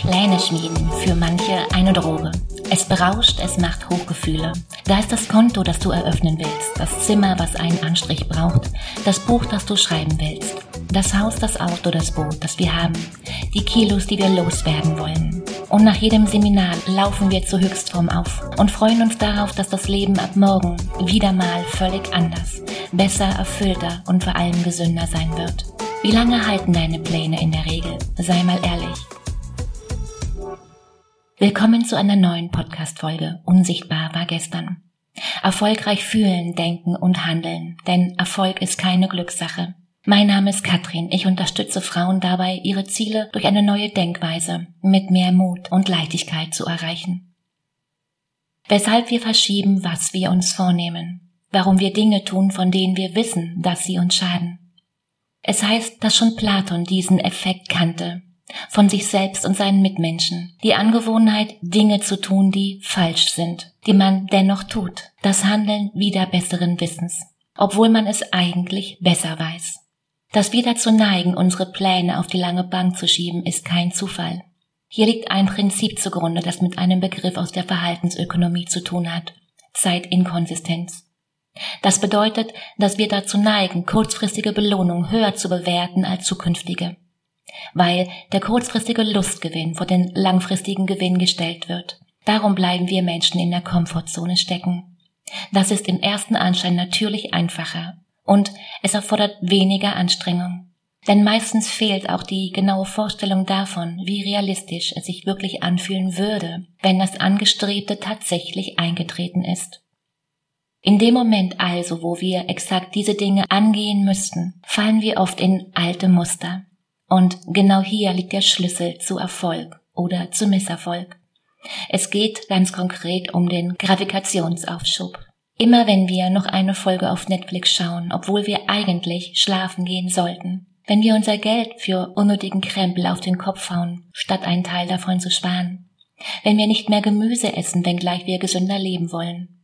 Pläne schmieden, für manche eine Droge. Es berauscht, es macht Hochgefühle. Da ist das Konto, das du eröffnen willst, das Zimmer, was einen Anstrich braucht, das Buch, das du schreiben willst, das Haus, das Auto, das Boot, das wir haben, die Kilos, die wir loswerden wollen. Und nach jedem Seminar laufen wir zur Höchstform auf und freuen uns darauf, dass das Leben ab morgen wieder mal völlig anders, besser, erfüllter und vor allem gesünder sein wird. Wie lange halten deine Pläne in der Regel? Sei mal ehrlich. Willkommen zu einer neuen Podcast-Folge. Unsichtbar war gestern. Erfolgreich fühlen, denken und handeln, denn Erfolg ist keine Glückssache. Mein Name ist Katrin. Ich unterstütze Frauen dabei, ihre Ziele durch eine neue Denkweise mit mehr Mut und Leichtigkeit zu erreichen. Weshalb wir verschieben, was wir uns vornehmen. Warum wir Dinge tun, von denen wir wissen, dass sie uns schaden. Es heißt, dass schon Platon diesen Effekt kannte von sich selbst und seinen Mitmenschen. Die Angewohnheit, Dinge zu tun, die falsch sind, die man dennoch tut. Das Handeln wieder besseren Wissens, obwohl man es eigentlich besser weiß. Dass wir dazu neigen, unsere Pläne auf die lange Bank zu schieben, ist kein Zufall. Hier liegt ein Prinzip zugrunde, das mit einem Begriff aus der Verhaltensökonomie zu tun hat. Zeitinkonsistenz. Das bedeutet, dass wir dazu neigen, kurzfristige Belohnung höher zu bewerten als zukünftige weil der kurzfristige Lustgewinn vor den langfristigen Gewinn gestellt wird. Darum bleiben wir Menschen in der Komfortzone stecken. Das ist im ersten Anschein natürlich einfacher und es erfordert weniger Anstrengung. Denn meistens fehlt auch die genaue Vorstellung davon, wie realistisch es sich wirklich anfühlen würde, wenn das Angestrebte tatsächlich eingetreten ist. In dem Moment also, wo wir exakt diese Dinge angehen müssten, fallen wir oft in alte Muster. Und genau hier liegt der Schlüssel zu Erfolg oder zu Misserfolg. Es geht ganz konkret um den Gravitationsaufschub. Immer wenn wir noch eine Folge auf Netflix schauen, obwohl wir eigentlich schlafen gehen sollten, wenn wir unser Geld für unnötigen Krempel auf den Kopf hauen, statt einen Teil davon zu sparen, wenn wir nicht mehr Gemüse essen, wenngleich wir gesünder leben wollen,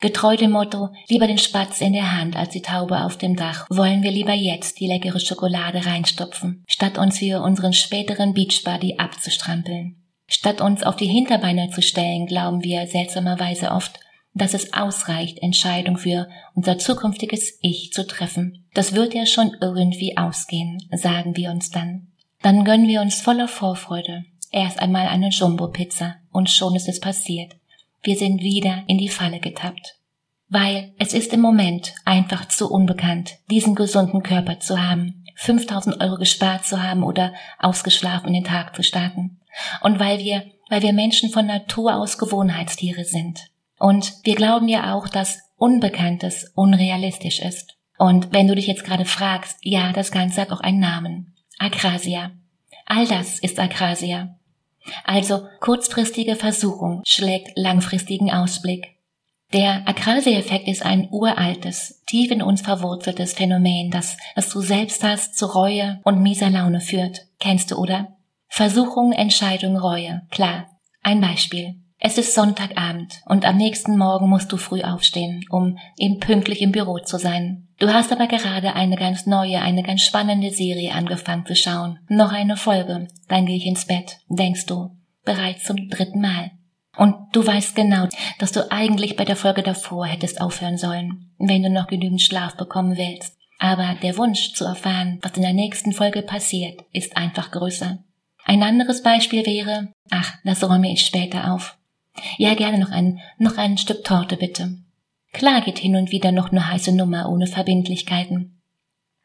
Getreu dem Motto, lieber den Spatz in der Hand als die Taube auf dem Dach, wollen wir lieber jetzt die leckere Schokolade reinstopfen, statt uns für unseren späteren Beachbody abzustrampeln. Statt uns auf die Hinterbeine zu stellen, glauben wir seltsamerweise oft, dass es ausreicht, Entscheidung für unser zukünftiges Ich zu treffen. Das wird ja schon irgendwie ausgehen, sagen wir uns dann. Dann gönnen wir uns voller Vorfreude erst einmal eine Jumbo-Pizza und schon ist es passiert wir sind wieder in die Falle getappt. Weil es ist im Moment einfach zu unbekannt, diesen gesunden Körper zu haben, 5000 Euro gespart zu haben oder ausgeschlafen in den Tag zu starten. Und weil wir, weil wir Menschen von Natur aus Gewohnheitstiere sind. Und wir glauben ja auch, dass Unbekanntes unrealistisch ist. Und wenn du dich jetzt gerade fragst, ja, das Ganze hat auch einen Namen. Akrasia. All das ist Akrasia. Also kurzfristige Versuchung schlägt langfristigen Ausblick. Der Akrasia-Effekt ist ein uraltes, tief in uns verwurzeltes Phänomen, das, das du selbst hast zu Reue und mieser Laune führt. Kennst du, oder? Versuchung, Entscheidung, Reue. Klar. Ein Beispiel. Es ist Sonntagabend und am nächsten Morgen musst du früh aufstehen, um eben pünktlich im Büro zu sein. Du hast aber gerade eine ganz neue, eine ganz spannende Serie angefangen zu schauen. Noch eine Folge, dann gehe ich ins Bett, denkst du, bereits zum dritten Mal. Und du weißt genau, dass du eigentlich bei der Folge davor hättest aufhören sollen, wenn du noch genügend Schlaf bekommen willst. Aber der Wunsch zu erfahren, was in der nächsten Folge passiert, ist einfach größer. Ein anderes Beispiel wäre, ach, das räume ich später auf. Ja, gerne noch ein, noch ein Stück Torte bitte. Klar geht hin und wieder noch eine heiße Nummer ohne Verbindlichkeiten.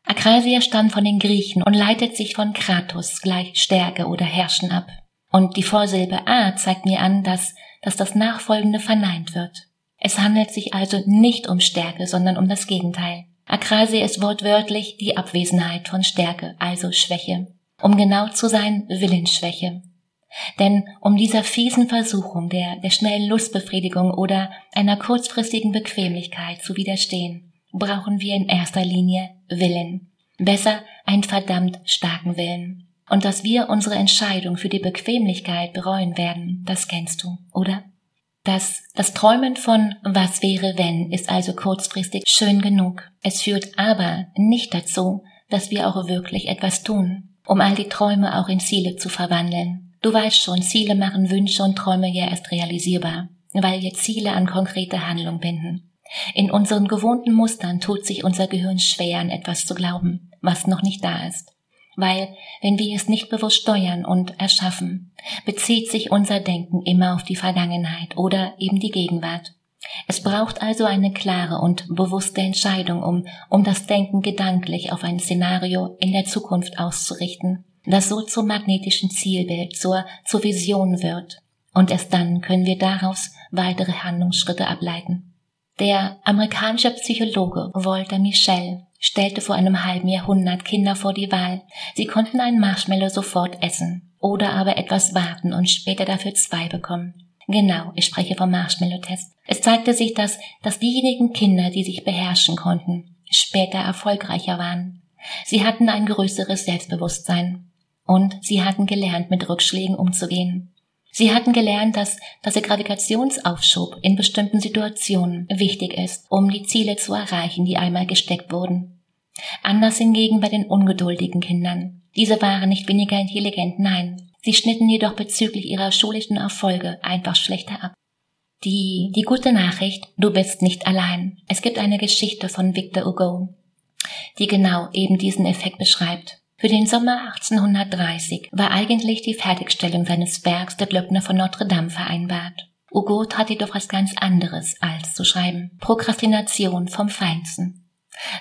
Akrasia stammt von den Griechen und leitet sich von Kratos gleich Stärke oder Herrschen ab. Und die Vorsilbe A zeigt mir an, dass, dass das Nachfolgende verneint wird. Es handelt sich also nicht um Stärke, sondern um das Gegenteil. Akrasia ist wortwörtlich die Abwesenheit von Stärke, also Schwäche. Um genau zu sein, Willensschwäche. Denn um dieser fiesen Versuchung der, der schnellen Lustbefriedigung oder einer kurzfristigen Bequemlichkeit zu widerstehen, brauchen wir in erster Linie Willen. Besser einen verdammt starken Willen. Und dass wir unsere Entscheidung für die Bequemlichkeit bereuen werden, das kennst du, oder? Das, das Träumen von was wäre wenn ist also kurzfristig schön genug. Es führt aber nicht dazu, dass wir auch wirklich etwas tun, um all die Träume auch in Ziele zu verwandeln Du weißt schon, Ziele machen Wünsche und Träume ja erst realisierbar, weil wir Ziele an konkrete Handlung binden. In unseren gewohnten Mustern tut sich unser Gehirn schwer, an etwas zu glauben, was noch nicht da ist. Weil, wenn wir es nicht bewusst steuern und erschaffen, bezieht sich unser Denken immer auf die Vergangenheit oder eben die Gegenwart. Es braucht also eine klare und bewusste Entscheidung, um, um das Denken gedanklich auf ein Szenario in der Zukunft auszurichten, das so zum magnetischen Zielbild, zur, zur Vision wird. Und erst dann können wir daraus weitere Handlungsschritte ableiten. Der amerikanische Psychologe Walter Michel stellte vor einem halben Jahrhundert Kinder vor die Wahl. Sie konnten einen Marshmallow sofort essen oder aber etwas warten und später dafür zwei bekommen. Genau, ich spreche vom Marshmallow-Test. Es zeigte sich, dass, dass diejenigen Kinder, die sich beherrschen konnten, später erfolgreicher waren. Sie hatten ein größeres Selbstbewusstsein. Und sie hatten gelernt, mit Rückschlägen umzugehen. Sie hatten gelernt, dass, dass der Gravitationsaufschub in bestimmten Situationen wichtig ist, um die Ziele zu erreichen, die einmal gesteckt wurden. Anders hingegen bei den ungeduldigen Kindern. Diese waren nicht weniger intelligent, nein, Sie schnitten jedoch bezüglich ihrer schulischen Erfolge einfach schlechter ab. Die, die gute Nachricht, du bist nicht allein. Es gibt eine Geschichte von Victor Hugo, die genau eben diesen Effekt beschreibt. Für den Sommer 1830 war eigentlich die Fertigstellung seines Werks Der Glöckner von Notre Dame vereinbart. Hugo tat jedoch was ganz anderes als zu schreiben. Prokrastination vom Feinsten.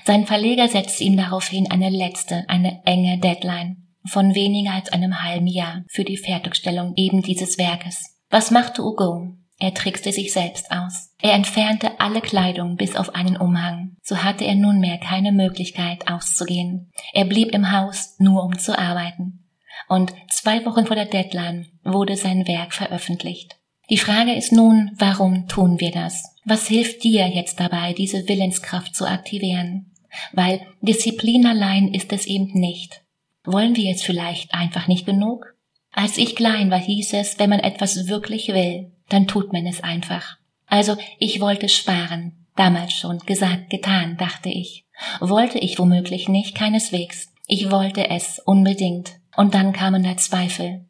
Sein Verleger setzte ihm daraufhin eine letzte, eine enge Deadline von weniger als einem halben Jahr für die Fertigstellung eben dieses Werkes. Was machte Hugo? Er trickste sich selbst aus. Er entfernte alle Kleidung bis auf einen Umhang. So hatte er nunmehr keine Möglichkeit auszugehen. Er blieb im Haus nur um zu arbeiten. Und zwei Wochen vor der Deadline wurde sein Werk veröffentlicht. Die Frage ist nun, warum tun wir das? Was hilft dir jetzt dabei, diese Willenskraft zu aktivieren? Weil Disziplin allein ist es eben nicht. Wollen wir jetzt vielleicht einfach nicht genug? Als ich klein war, hieß es, wenn man etwas wirklich will, dann tut man es einfach. Also ich wollte sparen. Damals schon gesagt, getan, dachte ich. Wollte ich womöglich nicht, keineswegs. Ich wollte es unbedingt. Und dann kamen da Zweifel.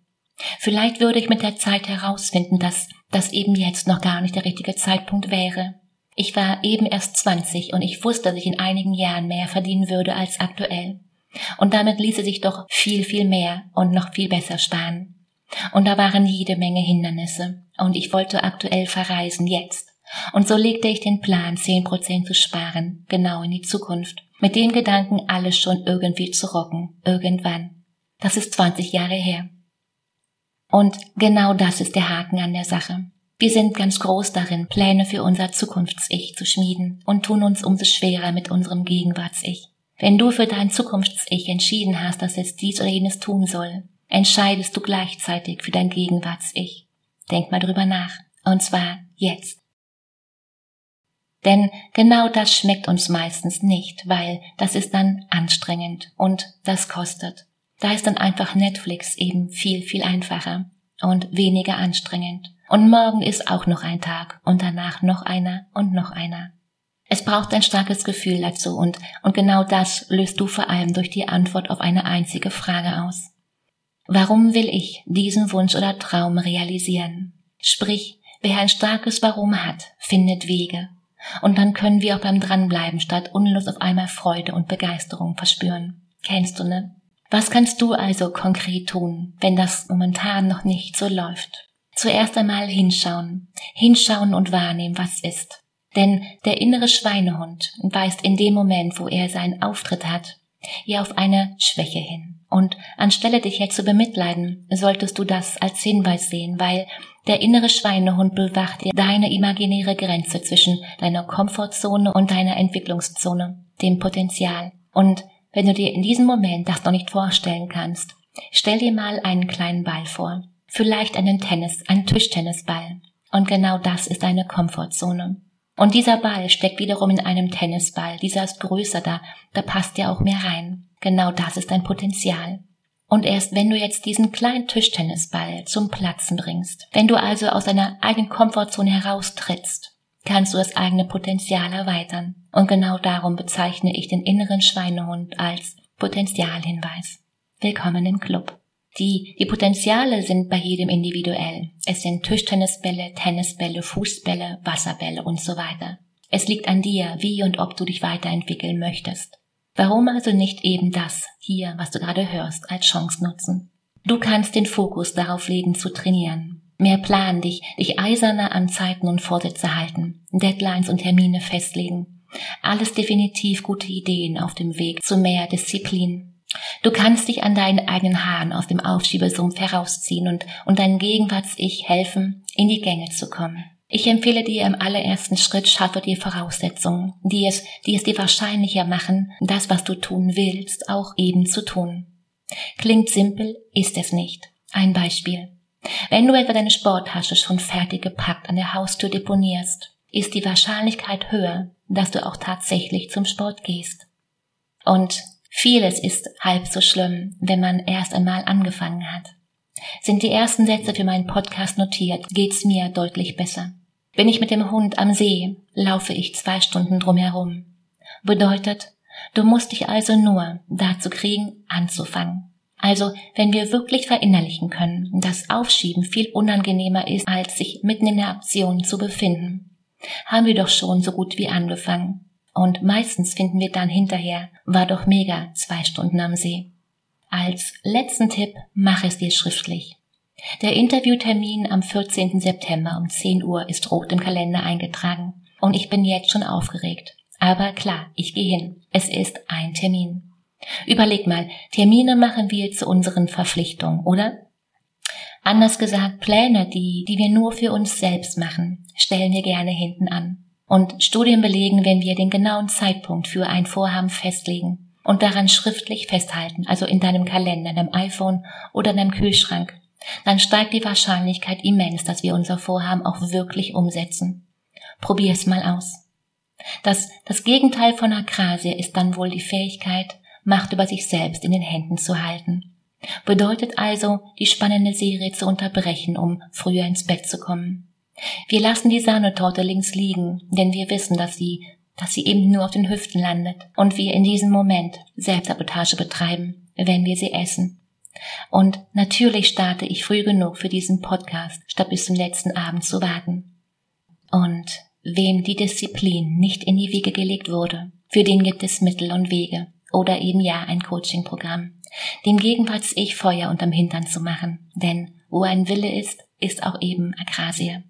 Vielleicht würde ich mit der Zeit herausfinden, dass das eben jetzt noch gar nicht der richtige Zeitpunkt wäre. Ich war eben erst zwanzig und ich wusste, dass ich in einigen Jahren mehr verdienen würde als aktuell. Und damit ließe sich doch viel, viel mehr und noch viel besser sparen. Und da waren jede Menge Hindernisse. Und ich wollte aktuell verreisen, jetzt. Und so legte ich den Plan, zehn Prozent zu sparen, genau in die Zukunft. Mit dem Gedanken, alles schon irgendwie zu rocken, irgendwann. Das ist 20 Jahre her. Und genau das ist der Haken an der Sache. Wir sind ganz groß darin, Pläne für unser Zukunfts-Ich zu schmieden und tun uns umso schwerer mit unserem Gegenwarts-Ich. Wenn du für dein Zukunfts-Ich entschieden hast, dass es dies oder jenes tun soll, entscheidest du gleichzeitig für dein Gegenwarts-Ich. Denk mal drüber nach. Und zwar jetzt. Denn genau das schmeckt uns meistens nicht, weil das ist dann anstrengend und das kostet. Da ist dann einfach Netflix eben viel, viel einfacher und weniger anstrengend. Und morgen ist auch noch ein Tag und danach noch einer und noch einer. Es braucht ein starkes Gefühl dazu und, und genau das löst du vor allem durch die Antwort auf eine einzige Frage aus. Warum will ich diesen Wunsch oder Traum realisieren? Sprich, wer ein starkes Warum hat, findet Wege. Und dann können wir auch beim Dranbleiben statt unlos auf einmal Freude und Begeisterung verspüren. Kennst du, ne? Was kannst du also konkret tun, wenn das momentan noch nicht so läuft? Zuerst einmal hinschauen, hinschauen und wahrnehmen, was ist. Denn der innere Schweinehund weist in dem Moment, wo er seinen Auftritt hat, ja auf eine Schwäche hin. Und anstelle dich jetzt zu bemitleiden, solltest du das als Hinweis sehen, weil der innere Schweinehund bewacht dir deine imaginäre Grenze zwischen deiner Komfortzone und deiner Entwicklungszone, dem Potenzial. Und wenn du dir in diesem Moment das noch nicht vorstellen kannst, stell dir mal einen kleinen Ball vor. Vielleicht einen Tennis, einen Tischtennisball. Und genau das ist deine Komfortzone. Und dieser Ball steckt wiederum in einem Tennisball. Dieser ist größer da, da passt ja auch mehr rein. Genau das ist dein Potenzial. Und erst wenn du jetzt diesen kleinen Tischtennisball zum Platzen bringst, wenn du also aus deiner eigenen Komfortzone heraustrittst, kannst du das eigene Potenzial erweitern. Und genau darum bezeichne ich den inneren Schweinehund als Potenzialhinweis. Willkommen im Club. Die, die Potenziale sind bei jedem individuell. Es sind Tischtennisbälle, Tennisbälle, Fußbälle, Wasserbälle und so weiter. Es liegt an dir, wie und ob du dich weiterentwickeln möchtest. Warum also nicht eben das hier, was du gerade hörst, als Chance nutzen? Du kannst den Fokus darauf legen zu trainieren. Mehr planen, dich, dich eiserner an Zeiten und Vorsätze halten, Deadlines und Termine festlegen. Alles definitiv gute Ideen auf dem Weg zu mehr Disziplin, Du kannst dich an deinen eigenen Haaren aus dem Aufschiebesumpf herausziehen und, und dein Gegenwarts-Ich helfen, in die Gänge zu kommen. Ich empfehle dir im allerersten Schritt, schaffe dir Voraussetzungen, die es, die es dir wahrscheinlicher machen, das, was du tun willst, auch eben zu tun. Klingt simpel, ist es nicht. Ein Beispiel. Wenn du etwa deine Sporttasche schon fertig gepackt an der Haustür deponierst, ist die Wahrscheinlichkeit höher, dass du auch tatsächlich zum Sport gehst. Und Vieles ist halb so schlimm, wenn man erst einmal angefangen hat. Sind die ersten Sätze für meinen Podcast notiert, geht's mir deutlich besser. Bin ich mit dem Hund am See, laufe ich zwei Stunden drumherum. Bedeutet, du musst dich also nur dazu kriegen, anzufangen. Also, wenn wir wirklich verinnerlichen können, dass Aufschieben viel unangenehmer ist, als sich mitten in der Aktion zu befinden, haben wir doch schon so gut wie angefangen. Und meistens finden wir dann hinterher, war doch mega, zwei Stunden am See. Als letzten Tipp, mach es dir schriftlich. Der Interviewtermin am 14. September um 10 Uhr ist rot im Kalender eingetragen. Und ich bin jetzt schon aufgeregt. Aber klar, ich gehe hin. Es ist ein Termin. Überleg mal, Termine machen wir zu unseren Verpflichtungen, oder? Anders gesagt, Pläne, die, die wir nur für uns selbst machen, stellen wir gerne hinten an. Und Studien belegen, wenn wir den genauen Zeitpunkt für ein Vorhaben festlegen und daran schriftlich festhalten, also in deinem Kalender, deinem iPhone oder deinem Kühlschrank, dann steigt die Wahrscheinlichkeit immens, dass wir unser Vorhaben auch wirklich umsetzen. Probier es mal aus. Das, das Gegenteil von Akrasie ist dann wohl die Fähigkeit, Macht über sich selbst in den Händen zu halten. Bedeutet also, die spannende Serie zu unterbrechen, um früher ins Bett zu kommen. Wir lassen die Sahnetorte links liegen, denn wir wissen, dass sie, dass sie eben nur auf den Hüften landet und wir in diesem Moment Selbstsabotage betreiben, wenn wir sie essen. Und natürlich starte ich früh genug für diesen Podcast, statt bis zum letzten Abend zu warten. Und wem die Disziplin nicht in die Wiege gelegt wurde, für den gibt es Mittel und Wege oder eben ja ein Coachingprogramm, dem Gegenwarts-Ich Feuer unterm Hintern zu machen, denn wo ein Wille ist, ist auch eben Akrasie.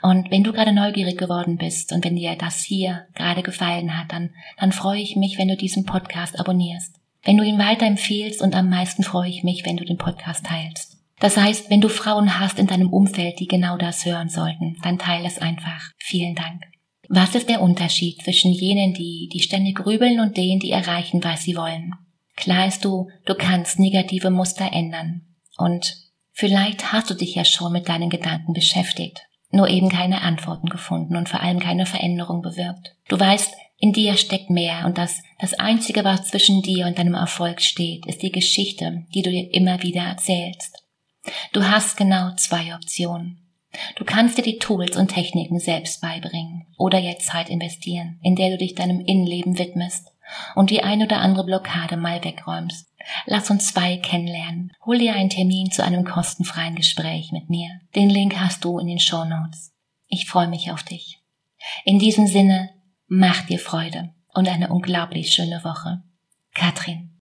Und wenn du gerade neugierig geworden bist und wenn dir das hier gerade gefallen hat, dann, dann freue ich mich, wenn du diesen Podcast abonnierst. Wenn du ihn weiterempfehlst und am meisten freue ich mich, wenn du den Podcast teilst. Das heißt, wenn du Frauen hast in deinem Umfeld, die genau das hören sollten, dann teile es einfach. Vielen Dank. Was ist der Unterschied zwischen jenen, die, die ständig grübeln und denen, die erreichen, was sie wollen? Klar ist du, du kannst negative Muster ändern. Und vielleicht hast du dich ja schon mit deinen Gedanken beschäftigt nur eben keine Antworten gefunden und vor allem keine Veränderung bewirkt. Du weißt, in dir steckt mehr und das, das Einzige, was zwischen dir und deinem Erfolg steht, ist die Geschichte, die du dir immer wieder erzählst. Du hast genau zwei Optionen. Du kannst dir die Tools und Techniken selbst beibringen oder jetzt Zeit investieren, in der du dich deinem Innenleben widmest und die ein oder andere Blockade mal wegräumst. Lass uns zwei kennenlernen. Hol dir einen Termin zu einem kostenfreien Gespräch mit mir. Den Link hast du in den Show Notes. Ich freue mich auf dich. In diesem Sinne, mach dir Freude und eine unglaublich schöne Woche. Katrin.